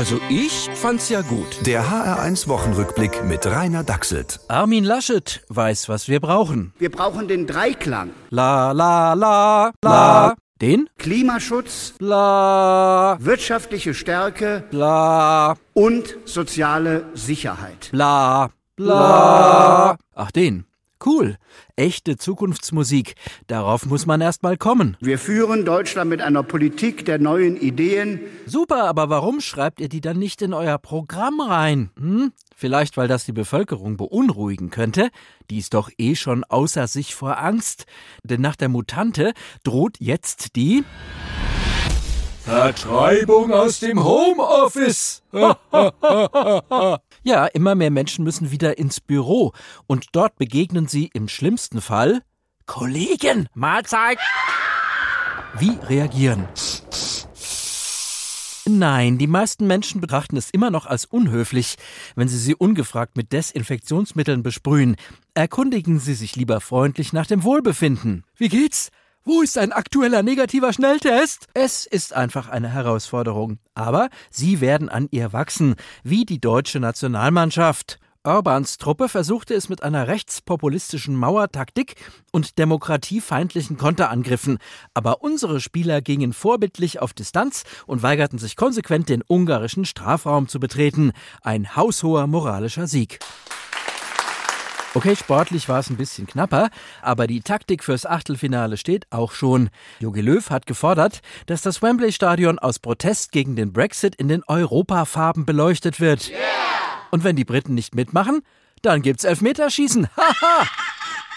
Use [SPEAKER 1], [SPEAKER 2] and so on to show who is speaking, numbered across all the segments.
[SPEAKER 1] Also ich fand's ja gut.
[SPEAKER 2] Der HR1 Wochenrückblick mit Rainer Dachselt.
[SPEAKER 1] Armin Laschet weiß, was wir brauchen.
[SPEAKER 3] Wir brauchen den Dreiklang.
[SPEAKER 1] La la la la. Den?
[SPEAKER 3] Klimaschutz,
[SPEAKER 1] Bla
[SPEAKER 3] wirtschaftliche Stärke
[SPEAKER 1] bla
[SPEAKER 3] und soziale Sicherheit.
[SPEAKER 1] bla bla. Ach den. Cool. Echte Zukunftsmusik. Darauf muss man erst mal kommen.
[SPEAKER 3] Wir führen Deutschland mit einer Politik der neuen Ideen.
[SPEAKER 1] Super, aber warum schreibt ihr die dann nicht in euer Programm rein? Hm? Vielleicht, weil das die Bevölkerung beunruhigen könnte? Die ist doch eh schon außer sich vor Angst. Denn nach der Mutante droht jetzt die Vertreibung aus dem Homeoffice. ja, immer mehr Menschen müssen wieder ins Büro und dort begegnen sie im schlimmsten Fall Kollegen. Mahlzeit. Wie reagieren? Nein, die meisten Menschen betrachten es immer noch als unhöflich, wenn sie sie ungefragt mit Desinfektionsmitteln besprühen. Erkundigen Sie sich lieber freundlich nach dem Wohlbefinden. Wie geht's? Wo ist ein aktueller negativer Schnelltest? Es ist einfach eine Herausforderung. Aber sie werden an ihr wachsen, wie die deutsche Nationalmannschaft. Orbans Truppe versuchte es mit einer rechtspopulistischen Mauertaktik und demokratiefeindlichen Konterangriffen. Aber unsere Spieler gingen vorbildlich auf Distanz und weigerten sich konsequent, den ungarischen Strafraum zu betreten. Ein haushoher moralischer Sieg. Okay, sportlich war es ein bisschen knapper, aber die Taktik fürs Achtelfinale steht auch schon. Jogi Löw hat gefordert, dass das Wembley-Stadion aus Protest gegen den Brexit in den Europafarben beleuchtet wird. Und wenn die Briten nicht mitmachen, dann gibt's Elfmeterschießen. Haha!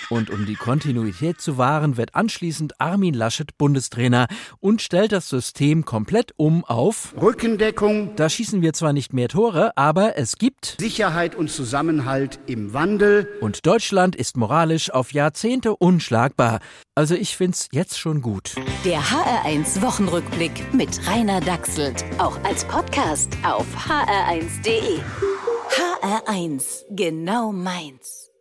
[SPEAKER 1] Und um die Kontinuität zu wahren, wird anschließend Armin Laschet Bundestrainer und stellt das System komplett um auf.
[SPEAKER 3] Rückendeckung,
[SPEAKER 1] Da schießen wir zwar nicht mehr Tore, aber es gibt
[SPEAKER 3] Sicherheit und Zusammenhalt im Wandel.
[SPEAKER 1] Und Deutschland ist moralisch auf Jahrzehnte unschlagbar. Also ich find's jetzt schon gut.
[SPEAKER 4] Der HR1 Wochenrückblick mit Rainer Dachselt. Auch als Podcast auf hr1.de. HR1, genau meins.